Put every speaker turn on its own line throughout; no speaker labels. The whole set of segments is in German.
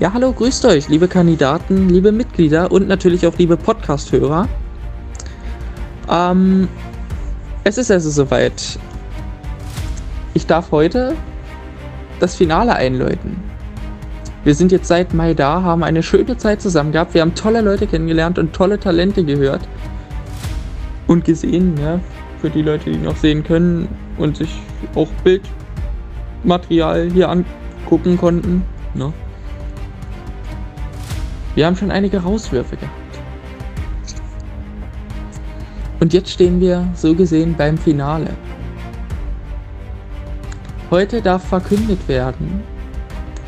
Ja, hallo, grüßt euch, liebe Kandidaten, liebe Mitglieder und natürlich auch liebe Podcast-Hörer. Ähm, es ist also soweit. Ich darf heute das Finale einläuten. Wir sind jetzt seit Mai da, haben eine schöne Zeit zusammen gehabt. Wir haben tolle Leute kennengelernt und tolle Talente gehört und gesehen. Ja, für die Leute, die noch sehen können und sich auch Bildmaterial hier angucken konnten. Ne? Wir haben schon einige Rauswürfe gehabt. Und jetzt stehen wir so gesehen beim Finale. Heute darf verkündet werden,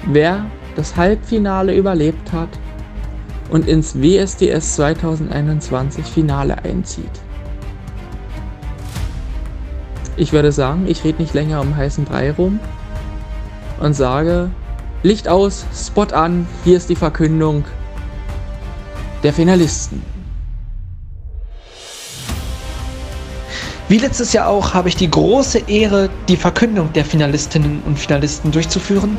wer das Halbfinale überlebt hat und ins WSDS 2021 Finale einzieht. Ich würde sagen, ich rede nicht länger um heißen Brei rum und sage, Licht aus, Spot an, hier ist die Verkündung der Finalisten.
Wie letztes Jahr auch habe ich die große Ehre, die Verkündung der Finalistinnen und Finalisten durchzuführen.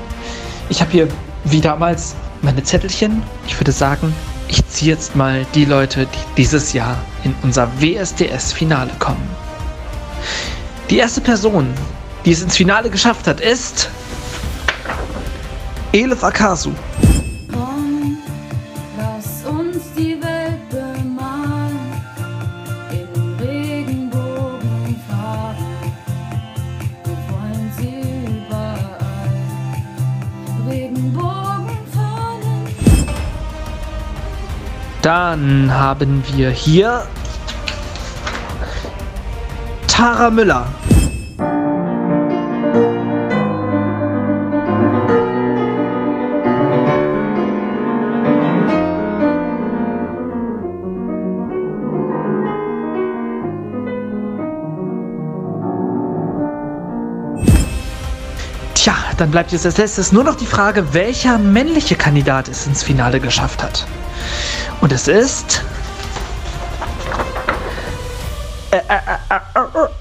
Ich habe hier wie damals meine Zettelchen. Ich würde sagen, ich ziehe jetzt mal die Leute, die dieses Jahr in unser WSDS-Finale kommen. Die erste Person, die es ins Finale geschafft hat, ist Elif Akasu. Dann haben wir hier Tara Müller. Tja, dann bleibt jetzt als letztes nur noch die Frage, welcher männliche Kandidat es ins Finale geschafft hat. Und es ist.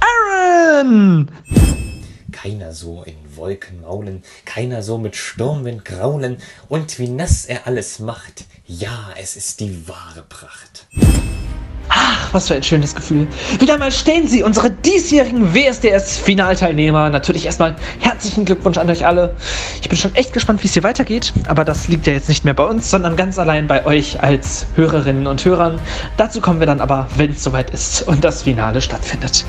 Aaron!
Keiner so in Wolken maulen, keiner so mit Sturmwind graulen, und wie nass er alles macht, ja, es ist die wahre Pracht.
Ach, was für ein schönes Gefühl. Wieder mal stehen Sie, unsere diesjährigen WSDS-Finalteilnehmer. Natürlich erstmal herzlichen Glückwunsch an euch alle. Ich bin schon echt gespannt, wie es hier weitergeht. Aber das liegt ja jetzt nicht mehr bei uns, sondern ganz allein bei euch als Hörerinnen und Hörern. Dazu kommen wir dann aber, wenn es soweit ist und das Finale stattfindet.